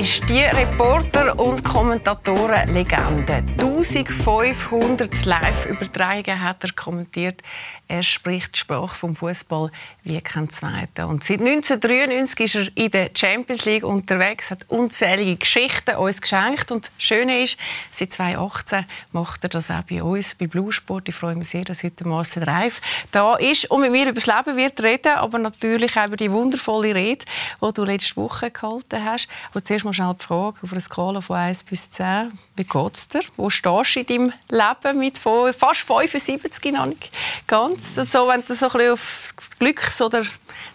ist die Reporter- und Kommentatorenlegende. 1500 Live-Übertragungen hat er kommentiert. Er spricht die Sprache vom Fußball wie kein Zweiter. Und seit 1993 ist er in der Champions League unterwegs, hat unzählige Geschichten uns geschenkt. Und das Schöne ist, seit 2018 macht er das auch bei uns, bei Blue Sport. Ich freue mich sehr, dass heute Marcel Reif da ist und mit mir über das Leben wird reden, aber natürlich auch über die wundervolle Rede, die du letzte Woche gehalten hast. Aber zuerst mal schnell die Frage auf einer Skala von 1 bis 10. Wie geht es dir? Wo stehst du in deinem Leben mit fast 75 noch nicht ganz? so, wenn du so ein bisschen auf Glücks- oder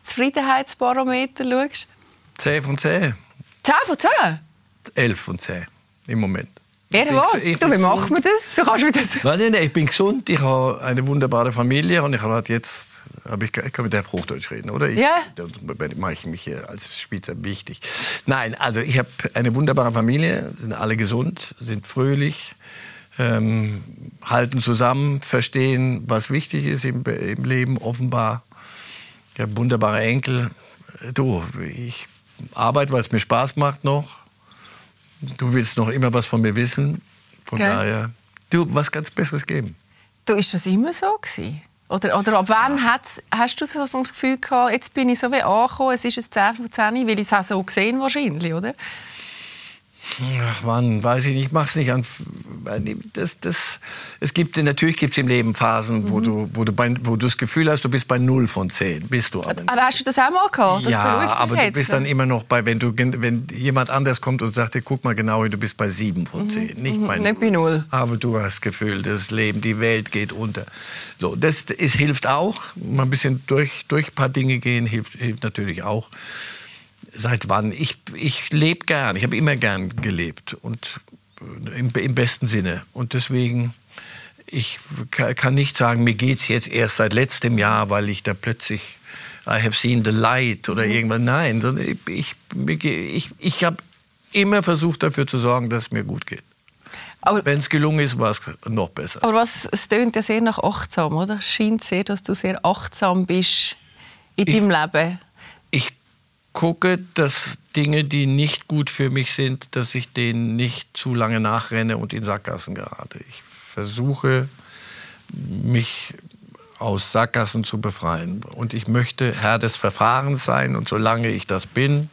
Zufriedenheitsbarometer schaust? 10 von 10. 10 von 10? 11 von 10 im Moment. Du, wie macht man das? Du kannst mir das... Nein, nein, nein, ich bin gesund, ich habe eine wunderbare Familie und ich habe halt jetzt, ich, ich kann mit der Hochdeutsch reden, oder? Ich, ja. Da mache ich mich hier als Spitzer wichtig. Nein, also ich habe eine wunderbare Familie, sind alle gesund, sind fröhlich, ähm, halten zusammen, verstehen, was wichtig ist im, im Leben, offenbar. Ich habe wunderbare Enkel. Du, ich arbeite, weil es mir Spaß macht noch. Du willst noch immer was von mir wissen. Von okay. daher, du, was ganz Besseres geben. Du, ist das immer so gewesen? Oder, oder ab wann hast du so das Gefühl gehabt, jetzt bin ich so wie angekommen, es ist jetzt 10 von 10, weil ich es auch so gesehen wahrscheinlich, oder? Ach Mann, weiß ich nicht, mach's nicht an. Das, das, es gibt, natürlich gibt es im Leben Phasen, mhm. wo, du, wo, du bei, wo du das Gefühl hast, du bist bei 0 von 10. Bist du aber. Aber hast du das auch mal gehabt? Das ja, aber du bist dann immer noch bei, wenn, du, wenn jemand anders kommt und sagt, guck mal genau, du bist bei 7 von 10. Mhm. Nicht, bei nicht bei 0. Aber du hast das Gefühl, das Leben, die Welt geht unter. So, das ist, hilft auch. Mal ein bisschen durch, durch ein paar Dinge gehen hilft, hilft natürlich auch seit wann? Ich, ich lebe gern, ich habe immer gern gelebt und äh, im, im, besten Sinne. Und deswegen, ich kann nicht sagen, mir geht es jetzt erst seit letztem Jahr, weil ich da plötzlich I have seen the light oder mhm. irgendwann. Nein, sondern ich, ich, ich, ich habe immer versucht dafür zu sorgen, dass es mir gut geht. Wenn es gelungen ist, war es noch besser. Aber was, es tönt ja sehr nach achtsam, oder? Es scheint sehr, dass du sehr achtsam bist in deinem Leben. Gucke, dass Dinge, die nicht gut für mich sind, dass ich denen nicht zu lange nachrenne und in Sackgassen gerate. Ich versuche, mich aus Sackgassen zu befreien. Und ich möchte Herr des Verfahrens sein. Und solange ich das bin,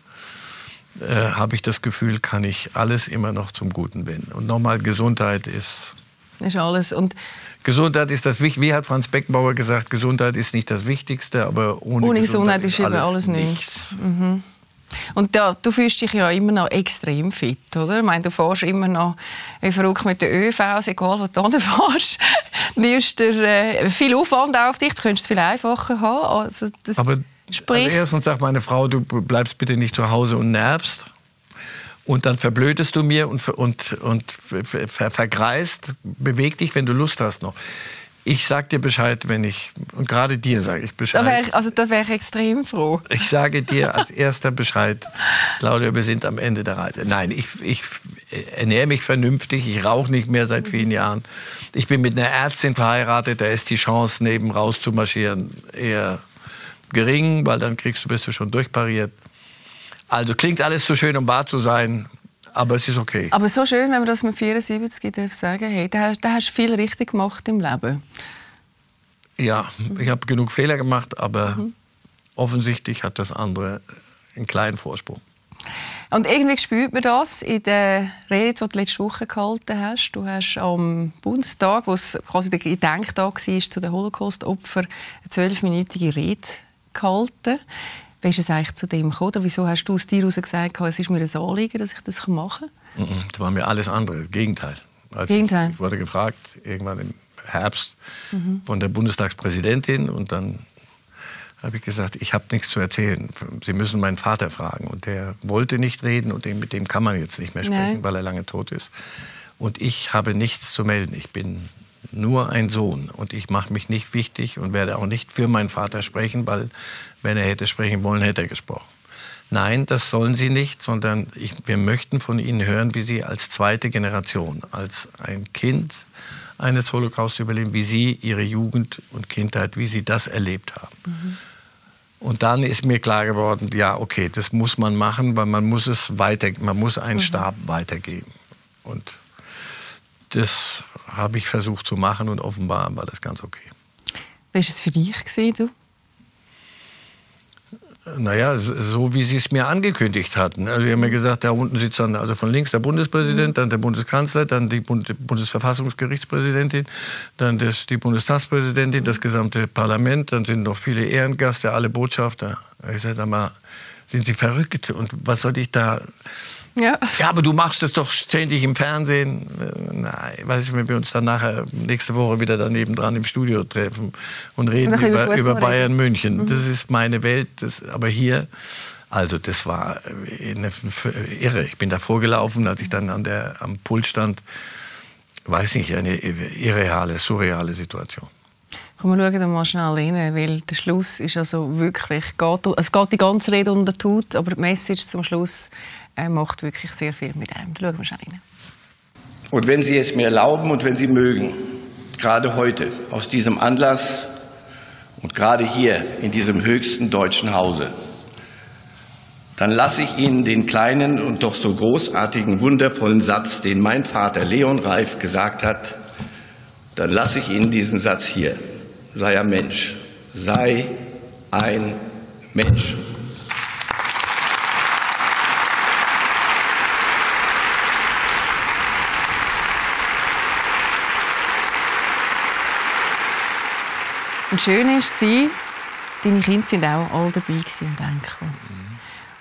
äh, habe ich das Gefühl, kann ich alles immer noch zum Guten wenden. Und nochmal, Gesundheit ist... Ist alles. Und Gesundheit ist das Wichtigste. Wie hat Franz Beckenbauer gesagt, Gesundheit ist nicht das Wichtigste, aber ohne, ohne Gesundheit, Gesundheit ist alles, alles nichts. Mhm. Und ja, du fühlst dich ja immer noch extrem fit, oder? Ich meine, du fährst immer noch wie verrückt mit der ÖV, egal wo du fährst. nimmst dir äh, viel Aufwand auf dich, du könntest es viel einfacher haben. Also das aber sprich... also erstens sagt meine Frau, du bleibst bitte nicht zu Hause und nervst. Und dann verblödest du mir und, und, und ver, vergreist. Beweg dich, wenn du Lust hast noch. Ich sag dir Bescheid, wenn ich, und gerade dir sage ich Bescheid. Da wär ich, also da wäre ich extrem froh. Ich sage dir als erster Bescheid, Claudia, wir sind am Ende der Reise. Nein, ich, ich ernähre mich vernünftig, ich rauche nicht mehr seit vielen Jahren. Ich bin mit einer Ärztin verheiratet, da ist die Chance, neben rauszumarschieren eher gering, weil dann kriegst du, bist du schon durchpariert. Also klingt alles zu schön, um wahr zu sein, aber es ist okay. Aber so schön, wenn man das mit 74 darf sagen hey, da, da hast du viel richtig gemacht im Leben. Ja, ich habe genug Fehler gemacht, aber mhm. offensichtlich hat das andere einen kleinen Vorsprung. Und irgendwie spürt man das in der Rede, die du letzte Woche gehalten hast. Du hast am Bundestag, wo es quasi der Gedenktag war zu den Holocaust-Opfern, eine zwölfminütige Rede gehalten. Wie ist es eigentlich zu dem gekommen? Oder wieso hast du aus dir heraus gesagt, es ist mir ein Anliegen, dass ich das machen kann? Das war mir alles andere, das Gegenteil. Also Gegenteil. Ich wurde gefragt, irgendwann im Herbst, mhm. von der Bundestagspräsidentin und dann habe ich gesagt, ich habe nichts zu erzählen. Sie müssen meinen Vater fragen. Und der wollte nicht reden und mit dem kann man jetzt nicht mehr sprechen, Nein. weil er lange tot ist. Und ich habe nichts zu melden. Ich bin nur ein Sohn und ich mache mich nicht wichtig und werde auch nicht für meinen Vater sprechen, weil wenn er hätte sprechen wollen, hätte er gesprochen. Nein, das sollen Sie nicht, sondern ich, wir möchten von Ihnen hören, wie Sie als zweite Generation, als ein Kind eines Holocaust überleben, wie Sie Ihre Jugend und Kindheit, wie Sie das erlebt haben. Mhm. Und dann ist mir klar geworden, ja, okay, das muss man machen, weil man muss es weiter, man muss einen mhm. Stab weitergeben. Und das habe ich versucht zu machen und offenbar war das ganz okay. Wie war es für dich, gewesen, du? Naja, so wie sie es mir angekündigt hatten. Also, wir haben ja gesagt, da unten sitzt dann also von links der Bundespräsident, dann der Bundeskanzler, dann die Bundesverfassungsgerichtspräsidentin, dann das, die Bundestagspräsidentin, das gesamte Parlament, dann sind noch viele Ehrengäste, alle Botschafter. Ich sage mal, sind Sie verrückt? Und was soll ich da ja. ja, aber du machst es doch ständig im Fernsehen. Äh, nein, weiß ich, wenn wir uns dann nachher nächste Woche wieder daneben dran im Studio treffen und reden und über, über Bayern München. Mhm. Das ist meine Welt. Das, aber hier, also das war eine, irre. Ich bin da vorgelaufen, als ich dann an der, am Pult stand. Weiß nicht, eine irreale, surreale Situation. Komm, wir schauen mal schnell rein, weil der Schluss ist also wirklich, geht, es geht die ganze Rede unter Tut, aber die Message zum Schluss äh, macht wirklich sehr viel mit einem. Schauen wir schnell rein. Und wenn Sie es mir erlauben und wenn Sie mögen, gerade heute aus diesem Anlass und gerade hier in diesem höchsten deutschen Hause, dann lasse ich Ihnen den kleinen und doch so großartigen, wundervollen Satz, den mein Vater Leon Reif gesagt hat, dann lasse ich Ihnen diesen Satz hier sei ein Mensch. Sei ein Mensch. Und schön war, deine Kinder waren auch alle dabei und Enkel. Mhm.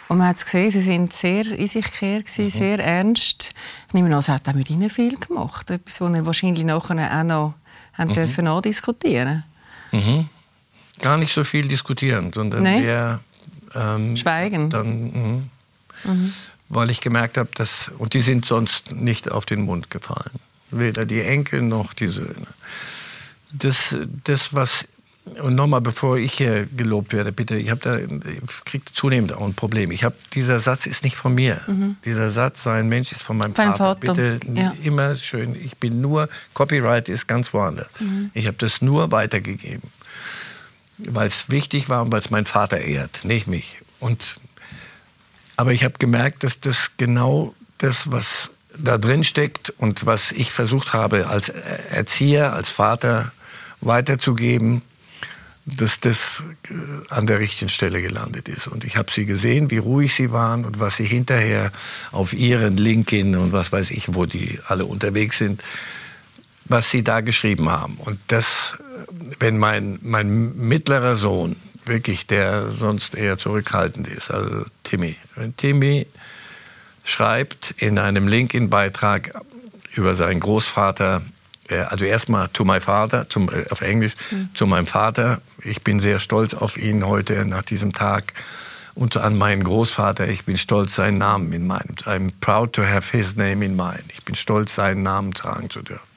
Und man hat gesehen, sie sind sehr in sich gekehrt, mhm. sehr ernst. Ich nehme an, es hat auch mit ihnen viel gemacht. Etwas, was ihr wahrscheinlich nachher auch noch haben mhm. dürfen nachdiskutieren Mhm. Gar nicht so viel diskutieren, sondern nee. eher ähm, schweigen. Dann, mh, mhm. Weil ich gemerkt habe, dass und die sind sonst nicht auf den Mund gefallen, weder die Enkel noch die Söhne. Das, das was und nochmal, bevor ich hier gelobt werde, bitte, ich habe da kriege zunehmend auch ein Problem. Ich habe dieser Satz ist nicht von mir. Mhm. Dieser Satz, sein Mensch ist von meinem Vater. Vater. Bitte ja. immer schön. Ich bin nur Copyright ist ganz woanders. Mhm. Ich habe das nur weitergegeben, weil es wichtig war und weil es mein Vater ehrt, nicht mich. Und aber ich habe gemerkt, dass das genau das, was da drin steckt und was ich versucht habe als Erzieher, als Vater weiterzugeben, dass das äh, an der richtigen Stelle gelandet ist. Und ich habe sie gesehen, wie ruhig sie waren und was sie hinterher auf ihren LinkedIn und was weiß ich, wo die alle unterwegs sind, was sie da geschrieben haben. Und das, wenn mein, mein mittlerer Sohn, wirklich, der sonst eher zurückhaltend ist, also Timmy, wenn Timmy schreibt in einem LinkedIn-Beitrag über seinen Großvater, also erstmal to my father, zum, äh, auf Englisch, mhm. zu meinem Vater. Ich bin sehr stolz auf ihn heute nach diesem Tag und an meinen Großvater. Ich bin stolz, seinen Namen in meinem. I'm proud to have his name in mine. Ich bin stolz, seinen Namen tragen zu dürfen.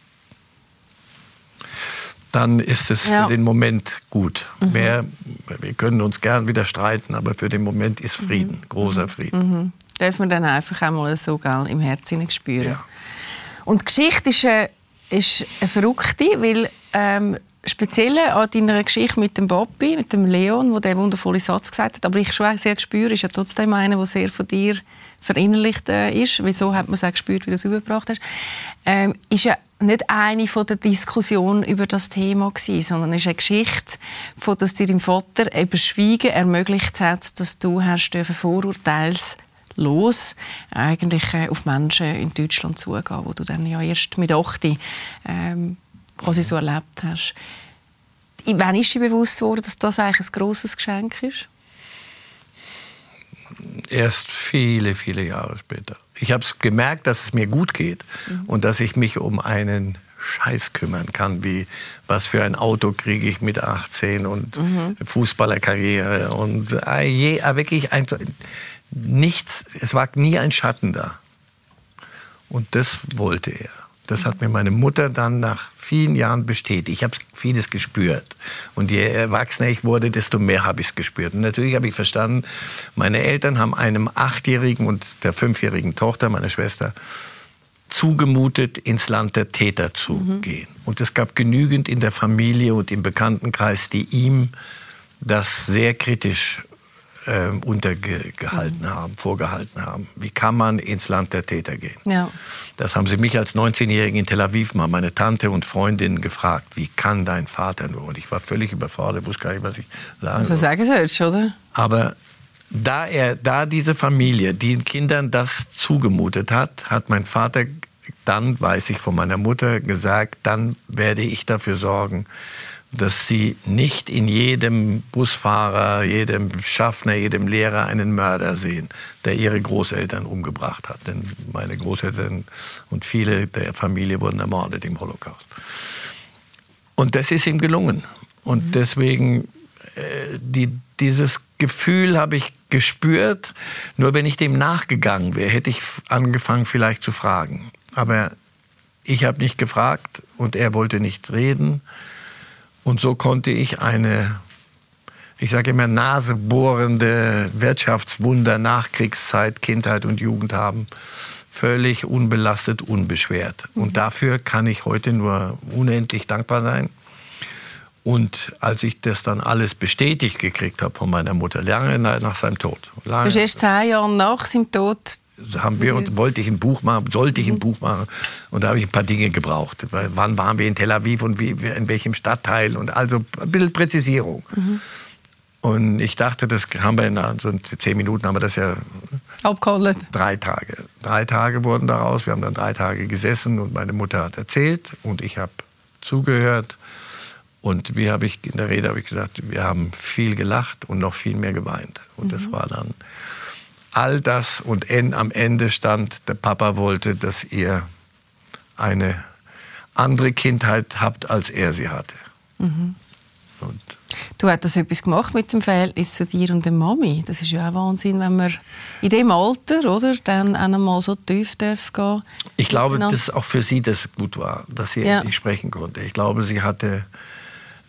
Dann ist es ja. für den Moment gut. Mhm. Mehr, wir können uns gern wieder streiten, aber für den Moment ist Frieden, mhm. großer Frieden. Mhm. Darf man dann einfach einmal so im Herzen spüren. Ja. Und Geschichte ist eine ist eine verrückte, weil ähm, speziell an deiner Geschichte mit dem Bobby, mit dem Leon, der wundervolle Satz gesagt hat, aber ich schon sehr spüre, ist ja trotzdem einer, der sehr von dir verinnerlicht äh, ist, weil so hat man es auch gespürt, wie du es übergebracht hast, ähm, ist ja nicht eine von der Diskussion über das Thema gewesen, sondern ist eine Geschichte, von dass dir dein Vater eben Schweigen ermöglicht hat, dass du hast Vorurteils los eigentlich äh, auf Menschen in Deutschland zugehen, wo du dann ja erst mit 8 ähm, quasi so erlebt hast. Wann ist dir bewusst worden, dass das eigentlich ein grosses Geschenk ist? Erst viele, viele Jahre später. Ich habe gemerkt, dass es mir gut geht mhm. und dass ich mich um einen Scheiß kümmern kann, wie was für ein Auto kriege ich mit 18 und mhm. Fußballerkarriere und äh, je, äh, wirklich ein, nichts, es war nie ein Schatten da. Und das wollte er. Das hat mir meine Mutter dann nach vielen Jahren bestätigt. Ich habe vieles gespürt. Und je erwachsener ich wurde, desto mehr habe ich es gespürt. Und natürlich habe ich verstanden, meine Eltern haben einem achtjährigen und der fünfjährigen Tochter, meiner Schwester, zugemutet, ins Land der Täter zu mhm. gehen. Und es gab genügend in der Familie und im Bekanntenkreis, die ihm das sehr kritisch äh, untergehalten mhm. haben, vorgehalten haben. Wie kann man ins Land der Täter gehen? Ja. Das haben sie mich als 19-Jährigen in Tel Aviv mal, meine Tante und Freundinnen gefragt, wie kann dein Vater nur? Und ich war völlig überfordert, wusste gar nicht, was ich sagen soll. Also sagen sollst, oder? Aber da er, da diese Familie den Kindern das zugemutet hat, hat mein Vater dann, weiß ich von meiner Mutter, gesagt, dann werde ich dafür sorgen, dass sie nicht in jedem Busfahrer, jedem Schaffner, jedem Lehrer einen Mörder sehen, der ihre Großeltern umgebracht hat. Denn meine Großeltern und viele der Familie wurden ermordet im Holocaust. Und das ist ihm gelungen. Und mhm. deswegen, äh, die, dieses Gefühl habe ich gespürt. Nur wenn ich dem nachgegangen wäre, hätte ich angefangen vielleicht zu fragen. Aber ich habe nicht gefragt und er wollte nicht reden. Und so konnte ich eine, ich sage immer, nasebohrende Wirtschaftswunder Nachkriegszeit, Kindheit und Jugend haben. Völlig unbelastet, unbeschwert. Und mhm. dafür kann ich heute nur unendlich dankbar sein. Und als ich das dann alles bestätigt gekriegt habe von meiner Mutter, lange nach seinem Tod. Lange, du erst zehn Jahre nach seinem Tod haben wir und wollte ich ein Buch machen, sollte ich ein mhm. Buch machen und da habe ich ein paar Dinge gebraucht. Wann waren wir in Tel Aviv und wie, in welchem Stadtteil und also ein bisschen Präzisierung. Mhm. Und ich dachte, das haben wir in so zehn Minuten haben wir das ja abgehandelt. Drei Tage. Drei Tage wurden daraus. Wir haben dann drei Tage gesessen und meine Mutter hat erzählt und ich habe zugehört. Und wie habe ich in der Rede habe ich gesagt, wir haben viel gelacht und noch viel mehr geweint. Und mhm. das war dann all das und am Ende stand, der Papa wollte, dass ihr eine andere Kindheit habt, als er sie hatte. Mhm. du hast etwas gemacht mit dem Verhältnis zu dir und der Mami. Das ist ja auch Wahnsinn, wenn man in dem Alter, oder, dann einmal so tief darf gehen. Ich glaube, dass auch für sie das gut war, dass sie ja. endlich sprechen konnte. Ich glaube, sie hatte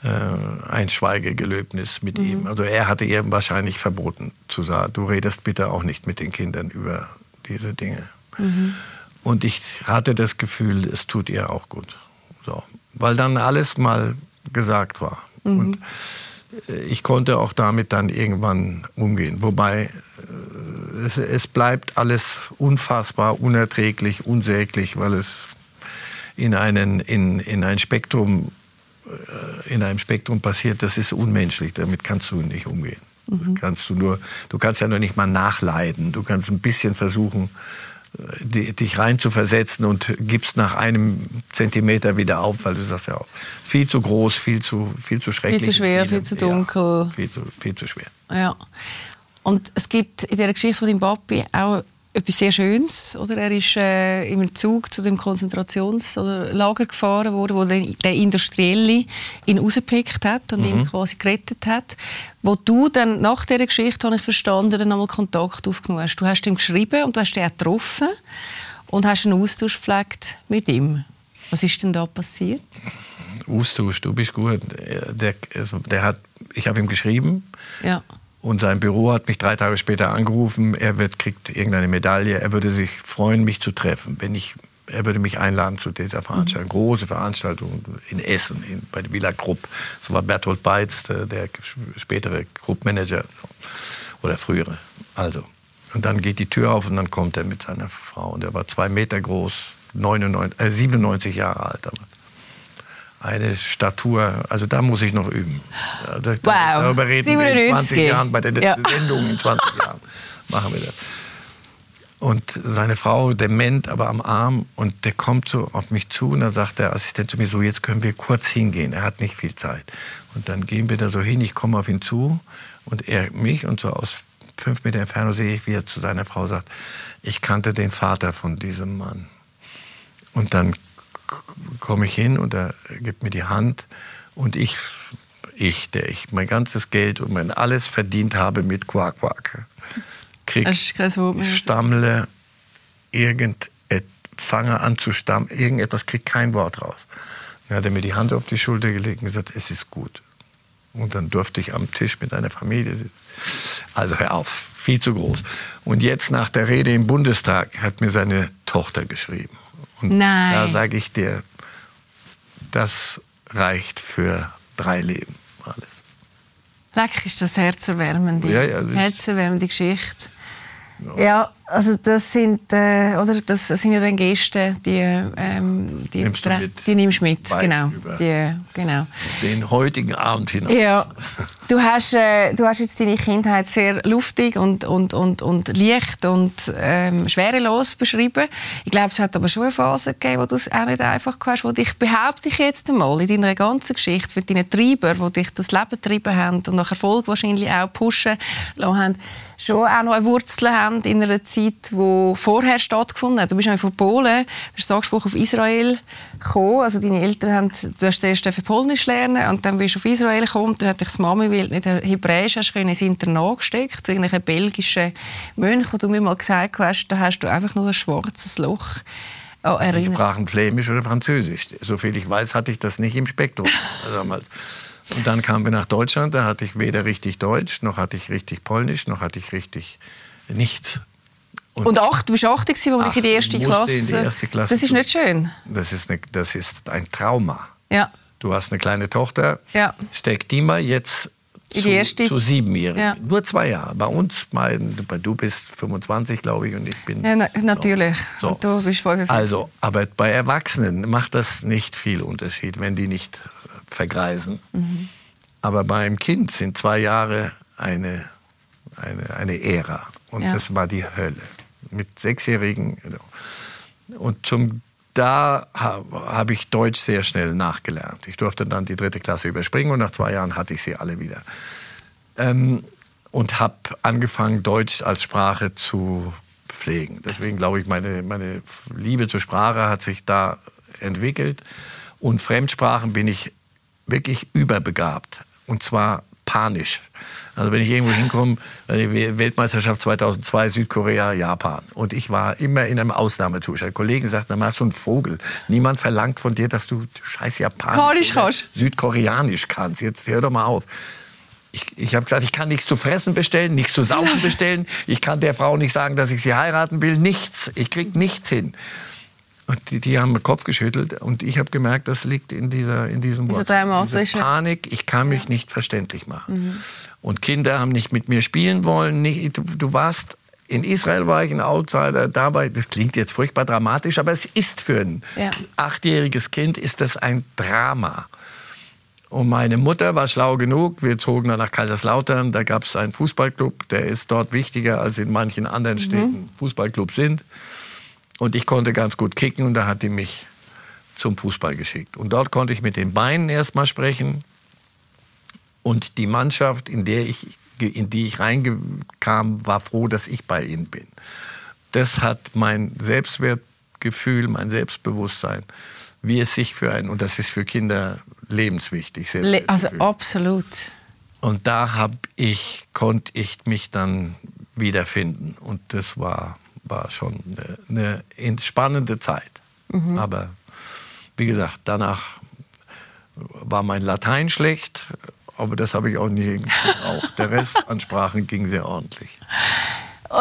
ein Schweigegelöbnis mit mhm. ihm. Also er hatte ihr wahrscheinlich verboten zu sagen, du redest bitte auch nicht mit den Kindern über diese Dinge. Mhm. Und ich hatte das Gefühl, es tut ihr auch gut. So. Weil dann alles mal gesagt war. Mhm. Und äh, ich konnte auch damit dann irgendwann umgehen. Wobei äh, es, es bleibt alles unfassbar, unerträglich, unsäglich, weil es in, einen, in, in ein Spektrum äh, in einem Spektrum passiert, das ist unmenschlich. Damit kannst du nicht umgehen. Mhm. Kannst du, nur, du kannst ja noch nicht mal nachleiden. Du kannst ein bisschen versuchen, äh, dich rein zu versetzen und gibst nach einem Zentimeter wieder auf, weil du sagst ja auch, viel zu groß, viel zu, viel zu schrecklich. Viel zu schwer, viel, viel zu dunkel. Ja, viel, zu, viel zu schwer. Ja. Und es gibt in der Geschichte von dem Papi auch etwas sehr Schönes. Oder? Er ist äh, im Zug zu dem Konzentrationslager gefahren worden, wo der Industrielle ihn rausgepickt hat und mhm. ihn quasi gerettet hat. Wo du dann nach dieser Geschichte, habe ich verstanden, dann einmal Kontakt aufgenommen hast. Du hast ihm geschrieben und du hast ihn getroffen und hast einen Austausch gepflegt mit ihm. Was ist denn da passiert? Austausch, du bist gut. Der, also der hat, ich habe ihm geschrieben. Ja. Und sein Büro hat mich drei Tage später angerufen. Er wird, kriegt irgendeine Medaille. Er würde sich freuen, mich zu treffen. Wenn ich, er würde mich einladen zu dieser Veranstaltung. Mhm. Große Veranstaltung in Essen, in, bei der Villa Krupp. Das war Bertolt Beitz, der, der spätere Krupp-Manager. Oder frühere. Also. Und dann geht die Tür auf und dann kommt er mit seiner Frau. Und er war zwei Meter groß, 99, äh, 97 Jahre alt damals eine Statur, also da muss ich noch üben. Da, wow. Darüber reden 97. wir in 20 Jahren, bei der ja. Sendung in 20 Jahren machen wir das. Und seine Frau dement, aber am Arm und der kommt so auf mich zu und dann sagt der Assistent zu mir so, jetzt können wir kurz hingehen, er hat nicht viel Zeit. Und dann gehen wir da so hin, ich komme auf ihn zu und er mich und so aus fünf Meter Entfernung sehe ich, wie er zu seiner Frau sagt, ich kannte den Vater von diesem Mann. Und dann komme ich hin und er gibt mir die Hand und ich, ich, der ich mein ganzes Geld und mein alles verdient habe mit Quark Quark, krieg, ich stammle irgend, fange an zu stammeln, irgendetwas, krieg kein Wort raus. Dann hat er mir die Hand auf die Schulter gelegt und gesagt, es ist gut. Und dann durfte ich am Tisch mit einer Familie sitzen. Also hör auf, viel zu groß. Und jetzt nach der Rede im Bundestag hat mir seine Tochter geschrieben. Und Nein. da sage ich dir, das reicht für drei Leben. Alle. Leck, ist das herzerwärmende, Ja, ja, das- herzerwärmende Geschichte. Ja, also das sind, äh, oder, das sind ja dann Gäste, die, ähm, die, Nimmst mit. die nimmst mit, genau. Die, genau. Den heutigen Abend hinaus. Ja, du hast, äh, du hast jetzt deine Kindheit sehr luftig und, und, und, und leicht und ähm, schwerelos beschrieben. Ich glaube, es hat aber schon eine Phase gegeben, wo du es auch nicht einfach hast, wo dich, behaupte ich jetzt einmal, in deiner ganzen Geschichte, für deine Treiber, die dich das Leben getrieben haben und nach Erfolg wahrscheinlich auch pushen lassen haben, schon auch noch eine Wurzel haben in einer Zeit, die vorher stattgefunden hat. Du bist von Polen, der ist Anspruch auf Israel gekommen. Also deine Eltern haben, du hast zuerst dürfen Polnisch lernen und dann bist du auf Israel gekommen. Und Dann hat dich die Mami, weil du nicht Hebräisch hast, können, ins Internat gesteckt, zu irgendwelchen belgischen Mönchen, wo du mir mal gesagt hast, da hast du einfach nur ein schwarzes Loch Die Erinnerung. sprachen Flämisch oder Französisch. Soviel ich weiß, hatte ich das nicht im Spektrum damals. Und dann kamen wir nach Deutschland, da hatte ich weder richtig Deutsch, noch hatte ich richtig Polnisch, noch hatte ich richtig nichts. Und acht, du bist 80 gewesen, wo Ach, ich in die erste Klasse... in die erste Klasse das ist nicht schön. Das ist, eine, das ist ein Trauma. Ja. Du hast eine kleine Tochter, Ja. steck die mal jetzt In zu, die erste- zu siebenjährigen. Ja. Nur zwei Jahre. Bei uns, mein, du bist 25, glaube ich, und ich bin... Ja, na, natürlich. So. Und du bist 55. Also, aber bei Erwachsenen macht das nicht viel Unterschied, wenn die nicht äh, vergreisen. Mhm. Aber beim Kind sind zwei Jahre eine, eine, eine Ära. Und Ja. das war die Hölle. Mit Sechsjährigen. Und zum, da habe hab ich Deutsch sehr schnell nachgelernt. Ich durfte dann die dritte Klasse überspringen und nach zwei Jahren hatte ich sie alle wieder. Ähm, und habe angefangen, Deutsch als Sprache zu pflegen. Deswegen glaube ich, meine, meine Liebe zur Sprache hat sich da entwickelt. Und Fremdsprachen bin ich wirklich überbegabt. Und zwar panisch. Also wenn ich irgendwo hinkomme, äh, Weltmeisterschaft 2002, Südkorea, Japan. Und ich war immer in einem Ausnahmezustand. Kollegen sagten, dann hast du einen Vogel. Niemand verlangt von dir, dass du scheiß Japanisch oder kannst. Südkoreanisch kannst. Jetzt hör doch mal auf. Ich, ich habe gesagt, ich kann nichts zu fressen bestellen, nichts zu saufen bestellen. Ich kann der Frau nicht sagen, dass ich sie heiraten will. Nichts. Ich krieg nichts hin. Die, die haben den Kopf geschüttelt und ich habe gemerkt, das liegt in, dieser, in diesem Dieser Wort. Diese Panik, ich kann mich nicht verständlich machen. Und Kinder haben nicht mit mir spielen wollen. Nicht, du, du warst, in Israel war ich ein Outsider, dabei, das klingt jetzt furchtbar dramatisch, aber es ist für ein Ja. achtjähriges Kind ist das ein Drama. Und meine Mutter war schlau genug. Wir zogen dann nach Kaiserslautern. Da gab es einen Fußballclub. Der ist dort wichtiger als in manchen anderen Städten Fußballclubs sind. Und ich konnte ganz gut kicken und da hat die mich zum Fußball geschickt. Und dort konnte ich mit den Beinen erstmal sprechen. Und die Mannschaft, in, der ich, in die ich reinkam, war froh, dass ich bei ihnen bin. Das hat mein Selbstwertgefühl, mein Selbstbewusstsein, wie es sich für einen, und das ist für Kinder lebenswichtig. Le also absolut. Und da hab ich, konnte ich mich dann wiederfinden. Und das war, war schon eine, eine spannende Zeit. Aber wie gesagt, danach war mein Latein schlecht, aber das habe ich auch nie gebraucht. Der Rest an Sprachen ging sehr ordentlich.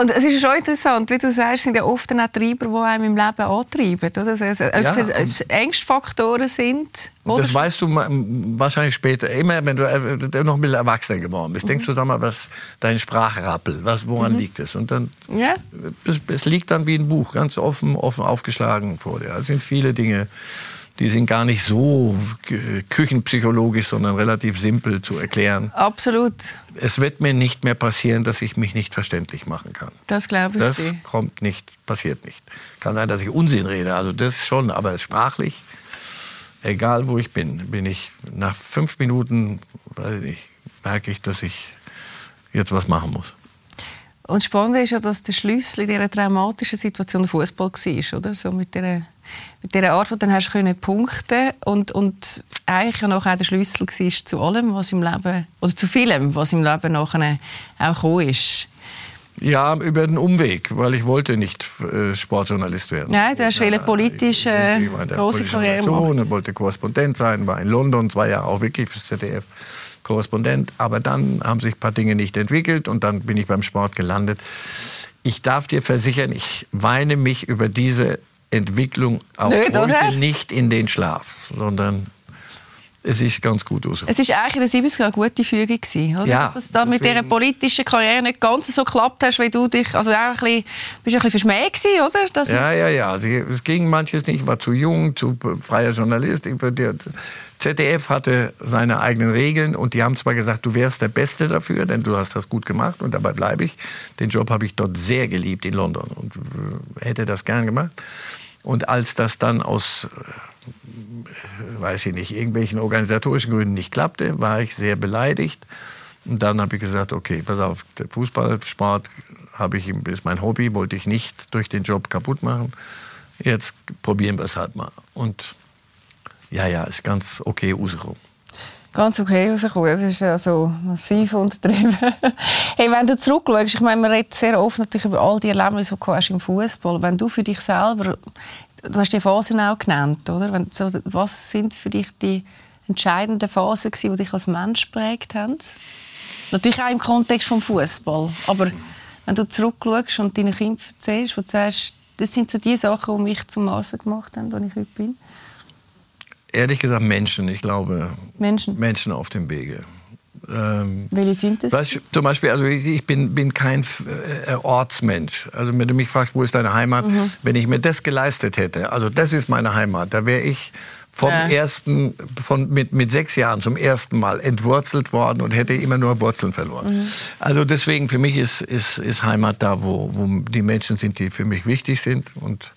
Und es ist schon interessant, wie du sagst, sind ja oft auch Treiber, die einem im Leben antreiben. Oder? Also, ob, Ja. es, Ängstfaktoren sind. Oder? das weißt du wahrscheinlich später, immer wenn du äh, noch ein bisschen erwachsener geworden bist. Denkst du, sag mal, was dein Sprachrappel, was, woran liegt es? Und dann, Ja. es, es liegt dann wie ein Buch, ganz offen, offen aufgeschlagen vor dir. Es sind viele Dinge, die sind gar nicht so kü- küchenpsychologisch, sondern relativ simpel zu erklären. Absolut. Es wird mir nicht mehr passieren, dass ich mich nicht verständlich machen kann. Das glaube ich Das dir. kommt nicht, passiert nicht. Kann sein, dass ich Unsinn rede, also das schon, aber sprachlich, egal wo ich bin, bin ich nach fünf Minuten, weiß ich nicht, merke ich, dass ich jetzt was machen muss. Und das Spannende ist ja, dass der Schlüssel in dieser traumatischen Situation der Fußball war, oder? So mit dieser, mit dieser Art, wo du dann hast können punkten und und eigentlich ja auch der Schlüssel war zu allem, was im Leben oder zu vielem, was im Leben nachher auch gekommen ist. Ja, über den Umweg, weil ich wollte nicht äh, Sportjournalist werden. Nein, du hast Ja, wollen politisch, äh, ich war in der grosse politischen Karriere und wollte Korrespondent sein, war in London zwei Jahre auch wirklich fürs ZDF Korrespondent. Aber dann haben sich ein paar Dinge nicht entwickelt und dann bin ich beim Sport gelandet. Ich darf dir versichern, ich weine mich über diese Entwicklung auch Nicht, heute oder? nicht in den Schlaf, sondern es ist ganz gut rausgekommen. Es war eigentlich in den 70er eine gute Fügung, gewesen, oder? Ja, Dass es da mit dieser politischen Karriere nicht ganz so geklappt hast, wie du dich... Also auch ein bisschen, bist du ein bisschen verschmäht gewesen, oder? Dass Ja, ja, ja. Also, Es ging manches nicht. Ich war zu jung, zu freier Journalist. ZDF hatte seine eigenen Regeln und die haben zwar gesagt, du wärst der Beste dafür, denn du hast das gut gemacht und dabei bleibe ich. Den Job habe ich dort sehr geliebt in London und äh, hätte das gern gemacht. Und als das dann aus, äh, weiß ich nicht, irgendwelchen organisatorischen Gründen nicht klappte, war ich sehr beleidigt. Und dann habe ich gesagt, okay, pass auf, der Fußballsport habe ich, ist mein Hobby, wollte ich nicht durch den Job kaputt machen. Jetzt probieren wir es halt mal. Und ja, ja, ist ganz okay rausgekommen. Ganz okay rausgekommen. Das ist so massiv untertrieben. hey, wenn du zurückschaust, ich meine, man redet sehr oft natürlich über all die Erlebnisse, die du hast im Fußball. Wenn du für dich selber, du hast die Phasen auch genannt, oder? Wenn, so, was sind für dich die entscheidenden Phasen, gewesen, die dich als Mensch geprägt haben? Natürlich auch im Kontext vom Fußball, aber wenn du zurückschaust und deinen Kindern erzählst, wo du sagst, das sind so die Sachen, die mich zum Marsen gemacht haben, wo ich heute bin. Ehrlich gesagt, Menschen, ich glaube, Menschen. Menschen auf dem Wege. Ähm, Welche sind das? Du, zum Beispiel, also ich bin, bin kein äh, Ortsmensch. Also wenn du mich fragst, wo ist deine Heimat, Mhm. wenn ich mir das geleistet hätte, also das ist meine Heimat, da wäre ich vom Ja. ersten, von, mit, mit sechs Jahren zum ersten Mal entwurzelt worden und hätte immer nur Wurzeln verloren. Mhm. Also deswegen für mich ist, ist, ist Heimat da, wo, wo die Menschen sind, die für mich wichtig sind und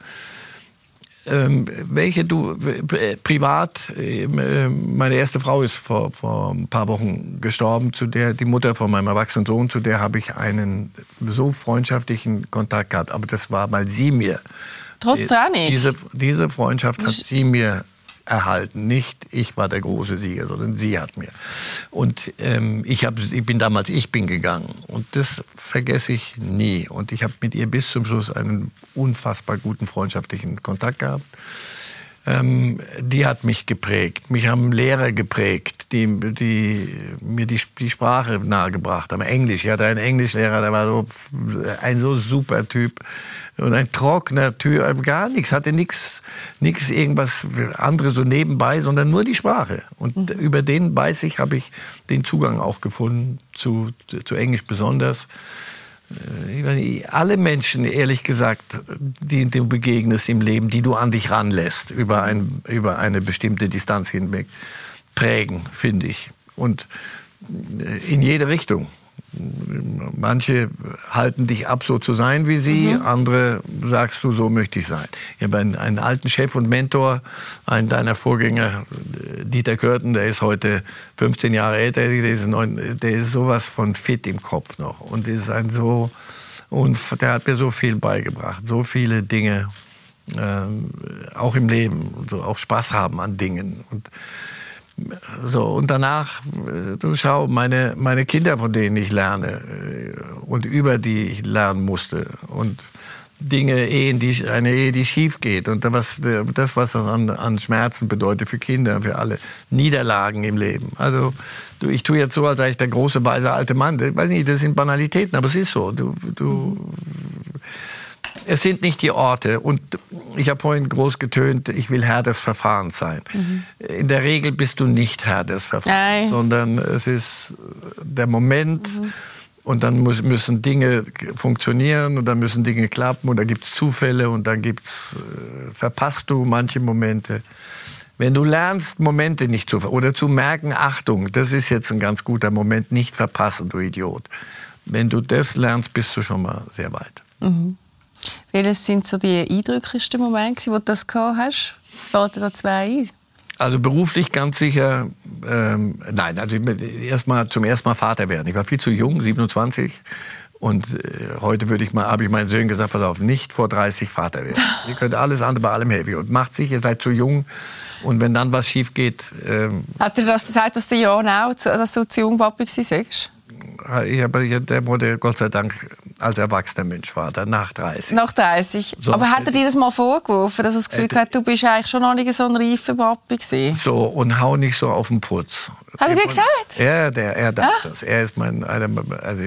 welche du äh, privat, ähm, äh, meine erste Frau ist vor, vor ein paar Wochen gestorben, zu der die Mutter von meinem erwachsenen Sohn, zu der habe ich einen so freundschaftlichen Kontakt gehabt. Aber das war, weil sie mir Trotz Training? diese, diese Freundschaft hat sie mir erhalten. Nicht ich war der große Sieger, sondern sie hat mir. Und ähm, ich, hab, ich bin damals, ich bin gegangen. Und das vergesse ich nie. Und ich habe mit ihr bis zum Schluss einen unfassbar guten freundschaftlichen Kontakt gehabt. Ähm, die hat mich geprägt. Mich haben Lehrer geprägt, die, die mir die, die Sprache nahegebracht haben. Englisch. Ich hatte einen Englischlehrer, der war so ein so super Typ und ein trockener Typ, gar nichts, hatte nichts, nichts irgendwas anderes so nebenbei, sondern nur die Sprache. Und über den weiß ich, habe ich den Zugang auch gefunden zu, zu Englisch besonders. Meine, alle Menschen, ehrlich gesagt, die du begegnest im Leben, die du an dich ranlässt, über, ein, über eine bestimmte Distanz hinweg, prägen, finde ich. Und in jede Richtung. Manche halten dich ab, so zu sein wie sie, andere sagst du, so möchte ich sein. Ich habe einen, einen alten Chef und Mentor, einen deiner Vorgänger, Dieter Körten, der ist heute 15 Jahre älter, der ist, neun, der ist sowas von fit im Kopf noch. Und ist ein so, und der hat mir so viel beigebracht, so viele Dinge, ähm, auch im Leben, so auch Spaß haben an Dingen. Und so, und danach, äh, du schau, meine, meine Kinder, von denen ich lerne äh, und über die ich lernen musste und Dinge, Ehen, die, eine Ehe, die schief geht und was, das, was das an, an Schmerzen bedeutet für Kinder, für alle Niederlagen im Leben. Also du, ich tue jetzt so, als sei ich der große, weise alte Mann. Ich weiß nicht, das sind Banalitäten, aber es ist so. Du, du, es sind nicht die Orte. Und ich habe vorhin groß getönt, ich will Herr des Verfahrens sein. In der Regel bist du nicht Herr des Verfahrens, Nein. sondern es ist der Moment. Und dann muss, müssen Dinge funktionieren und dann müssen Dinge klappen und dann gibt es Zufälle und dann gibt's, äh, verpasst du manche Momente. Wenn du lernst, Momente nicht zu oder zu merken, Achtung, das ist jetzt ein ganz guter Moment, nicht verpassen, du Idiot. Wenn du das lernst, bist du schon mal sehr weit. Welches sind so die eindrücklichsten Momente, wo du das gehabt hast? Fällt dir da zwei ein? Also beruflich ganz sicher, ähm, nein, also erstmal zum ersten Mal Vater werden. Ich war viel zu jung, 27. Und äh, heute würde ich mal, habe ich meinen Söhnen gesagt, pass auf, nicht vor 30 Vater werden. Ihr könnt alles andere bei allem helfen. Und macht sich, ihr seid zu jung. Und wenn dann was schief geht, ähm, Hat er das gesagt, dass der Jan auch, dass du zu jung Papi warst? Ich ich- der wurde Gott sei Dank als erwachsener Mensch Vater, nach 30. Nach 30. So, Aber hat er dir das mal vorgeworfen, dass er das Gefühl Hätte- hat, du bist eigentlich schon noch nicht so ein reifer Papi gewesen? So, und hau nicht so auf den Putz. Hat er dir gesagt? Ja, der, er darf Ah. das. Er ist mein, also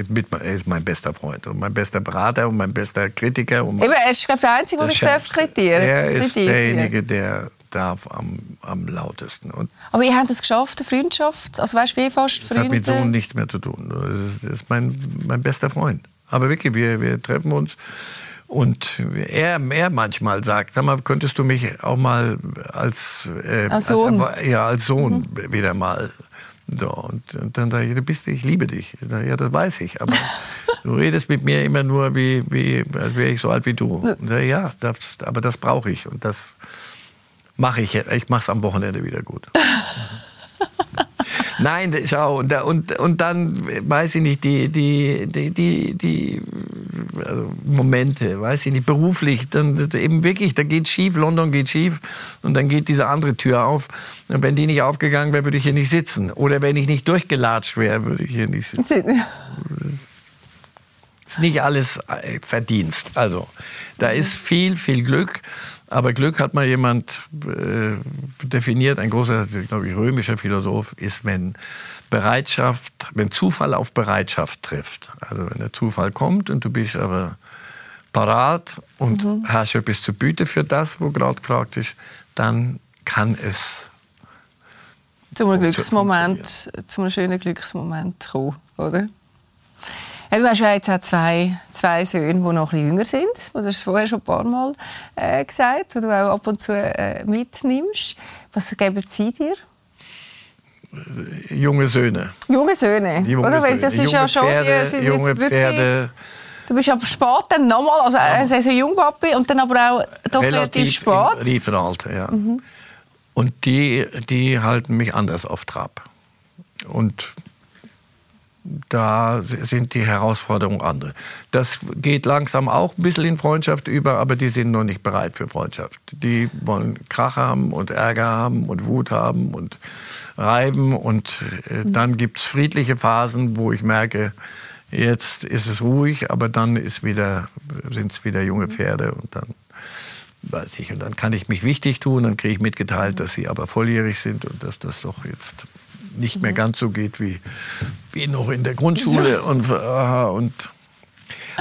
mit, er ist mein bester Freund und mein bester Berater und mein bester Kritiker. Und Eben, er ist, glaube ich, der Einzige, der dich darf kritisieren Er ist derjenige, der, darf am, am lautesten. Und Aber ihr habt es geschafft, eine Freundschaft? Also weißt du, wie fast das hat mit Freunde? Sohn nichts mehr zu tun. Das ist, das ist mein, mein bester Freund. Aber wirklich, wir, wir treffen uns. Und er, er manchmal sagt, sag mal, könntest du mich auch mal als, äh, Als Sohn. Als, ja, als Sohn wieder mal. So, und, und dann sage ich, du bist, ich liebe dich. Ja, das weiß ich. Aber du redest mit mir immer nur, wie, wie als wäre ich so alt wie du. Und sag, ja, das, aber das brauche ich. Und das mache ich. Ich mache es am Wochenende wieder gut. Nein, schau, und, und, und dann, weiß ich nicht, die, die, die, die, die also Momente, weiß ich nicht, beruflich, dann eben wirklich, da geht schief, London geht schief und dann geht diese andere Tür auf. Und wenn die nicht aufgegangen wäre, würde ich hier nicht sitzen. Oder wenn ich nicht durchgelatscht wäre, würde ich hier nicht sitzen. ist nicht alles äh, Verdienst. Also, da ist viel, viel Glück. Aber Glück hat mal jemand äh, definiert, ein großer, glaube ich, römischer Philosoph, ist, wenn Bereitschaft, wenn Zufall auf Bereitschaft trifft. Also wenn der Zufall kommt und du bist aber parat und hast etwas zu bieten für das, wo gerade gefragt ist, dann kann es Zum. Glücksmoment, zum schönen Glücksmoment kommen, oder? Du hast ja jetzt auch zwei, zwei Söhne, die noch ein bisschen jünger sind. Du hast es vorher schon ein paar Mal äh, gesagt, die du auch ab und zu äh, mitnimmst. Was geben sie dir? junge Söhne. Junge Söhne, Junge oder? Weil Söhne. das ist junge ja schon, Pferde, die sind junge jetzt wirklich, Pferde. Du bist aber spät dann nochmal, also, ein Jungpapi und dann aber auch doch relativ, relativ spät. im Reifenalter, ja. Und die, die halten mich anders auf Trab. Und da sind die Herausforderungen andere. Das geht langsam auch ein bisschen in Freundschaft über, aber die sind noch nicht bereit für Freundschaft. Die wollen Krach haben und Ärger haben und Wut haben und reiben. Und äh, dann gibt's friedliche Phasen, wo ich merke, jetzt ist es ruhig, aber dann ist wieder, sind es wieder junge Pferde und dann weiß ich, und dann kann ich mich wichtig tun, dann kriege ich mitgeteilt, dass sie aber volljährig sind und dass das doch jetzt nicht mehr ganz so geht wie, wie noch in der Grundschule und, aha, und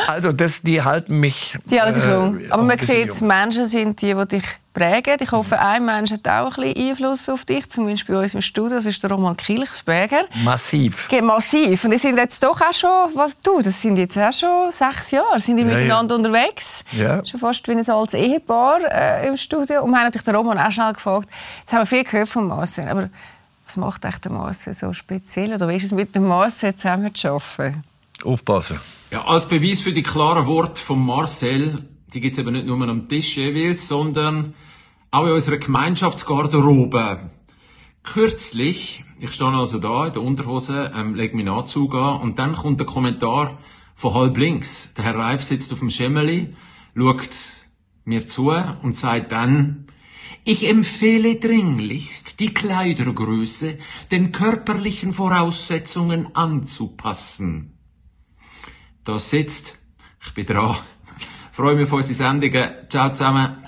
also das, die halten mich. Die halten äh, jung. Aber man sieht. Menschen sind die, die dich prägen. Ich hoffe, ein Mensch hat auch ein bisschen Einfluss auf dich, zumindest bei uns im Studio. Das ist der Roman Kilchsberger. Massiv. Geht Massiv. Und die sind jetzt doch auch schon, was du, das sind jetzt auch schon sechs Jahre, sind die Ja, ja. miteinander unterwegs. Ja. Schon fast wie ein altes Ehepaar äh, im Studio. Und wir haben natürlich den Roman auch schnell gefragt, jetzt haben wir viel gehört von Marcel, aber was macht echt der Marcel so speziell? Oder wie ist es mit dem Marcel zusammen zu arbeiten? Aufpassen. Ja, als Beweis für die klaren Worte von Marcel, die gibt's eben nicht nur am Tisch jeweils, sondern auch in unserer Gemeinschaftsgarderobe. Kürzlich, ich stehe also da in der Unterhose, ähm, leg meinen Anzug an und dann kommt der Kommentar von halb links. Der Herr Reif sitzt auf dem Schemmeli, schaut mir zu und sagt dann, ich empfehle dringlichst, die Kleidergröße den körperlichen Voraussetzungen anzupassen da sitzt. Ich bin dran. Freue mich auf unsere Sendungen. Ciao zusammen.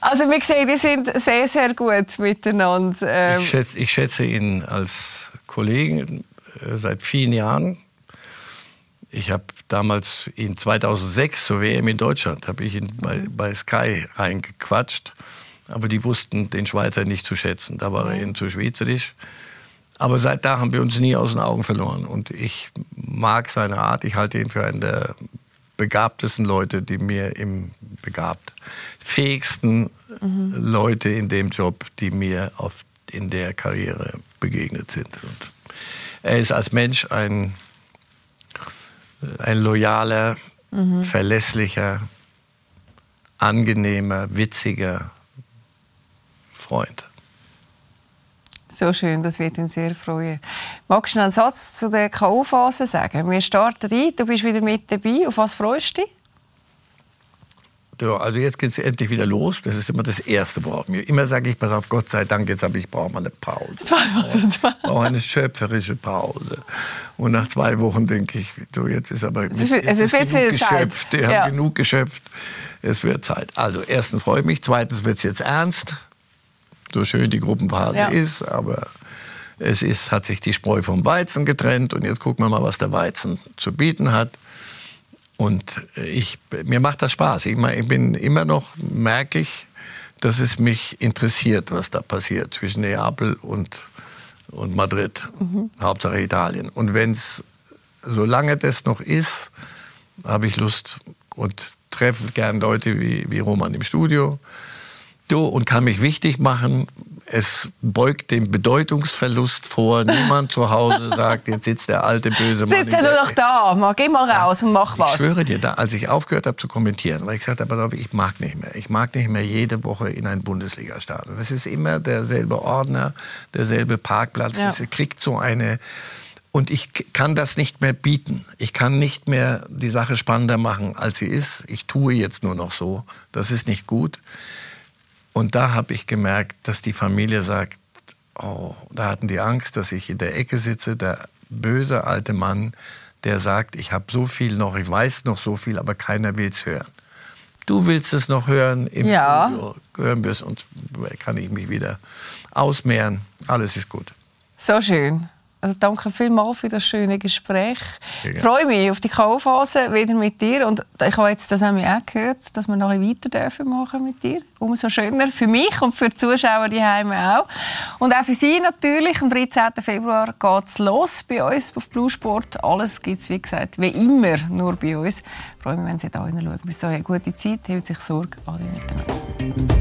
Also wir sehen, die sind sehr, sehr gut miteinander. Ähm, Ich schätze, ich schätze ihn als Kollegen äh, seit vielen Jahren. Ich habe damals in 2006 zur WM in Deutschland, habe ich ihn bei, bei Sky reingequatscht. Aber die wussten den Schweizer nicht zu schätzen. Da war er ihnen zu schweizerisch. Aber seit da haben wir uns nie aus den Augen verloren. Und ich mag seine Art. Ich halte ihn für einen der begabtesten Leute, die mir im begabt fähigsten Leute in dem Job, die mir auf, in der Karriere begegnet sind. Und er ist als Mensch ein, ein loyaler, verlässlicher, angenehmer, witziger Freund. So schön, das wird ihn sehr freuen. Magst du noch einen Satz zu der K.O.-Phase sagen? Wir starten ein, du bist wieder mit dabei. Auf was freust du dich? Ja, also jetzt geht es endlich wieder los. Das ist immer das Erste, worauf mir immer sage ich, pass auf, Gott sei Dank, jetzt habe ich brauche mal eine Pause. Zwei Wochen, zwei. Ich brauche eine schöpferische Pause. Und nach zwei Wochen denke ich, so jetzt ist aber ist- es ist jetzt genug wieder Zeit. geschöpft. Wir Ja. haben genug geschöpft. Es wird Zeit. Also erstens freue ich mich, zweitens wird es jetzt ernst. So schön die Gruppenphase Ja. ist, aber es ist, hat sich die Spreu vom Weizen getrennt und jetzt gucken wir mal, was der Weizen zu bieten hat. Und ich, mir macht das Spaß. Ich, ich bin immer noch, merke ich, dass es mich interessiert, was da passiert zwischen Neapel und, und Madrid. Mhm. Hauptsache Italien. Und wenn es, solange das noch ist, habe ich Lust und treffe gern Leute wie, wie Roman im Studio. Du, und kann mich wichtig machen, es beugt dem Bedeutungsverlust vor. Niemand zu Hause sagt, jetzt sitzt der alte böse Mann. Sitzt er nur noch da? Mal, geh mal raus ja, und mach was. Ich schwöre dir, da, als ich aufgehört habe zu kommentieren, weil ich gesagt habe, ich mag nicht mehr. Ich mag nicht mehr jede Woche in ein Bundesligastadion. Es ist immer derselbe Ordner, derselbe Parkplatz. Ja. Das kriegt so eine... Und ich kann das nicht mehr bieten. Ich kann nicht mehr die Sache spannender machen, als sie ist. Ich tue jetzt nur noch so. Das ist nicht gut. Und da habe ich gemerkt, dass die Familie sagt, oh, da hatten die Angst, dass ich in der Ecke sitze, der böse alte Mann, der sagt, ich habe so viel noch, ich weiß noch so viel, aber keiner will es hören. Du willst es noch hören, im ja. Studio hören wir es und kann ich mich wieder ausmehren. Alles ist gut. So schön. Also danke vielmals für das schöne Gespräch. Ich freue mich auf die Kaufphase wieder mit dir. Und ich habe jetzt das auch gehört, dass wir noch ein weiter dürfen machen mit dir. Umso schöner für mich und für die Zuschauer die auch. Und auch für Sie natürlich. Am 13. Februar geht es los bei uns auf Blue Sport. Alles gibt es, wie gesagt, wie immer nur bei uns. Ich freue mich, wenn Sie da hineinschauen. Bis dahin, gute Zeit, hält sich Sorge. Alle miteinander.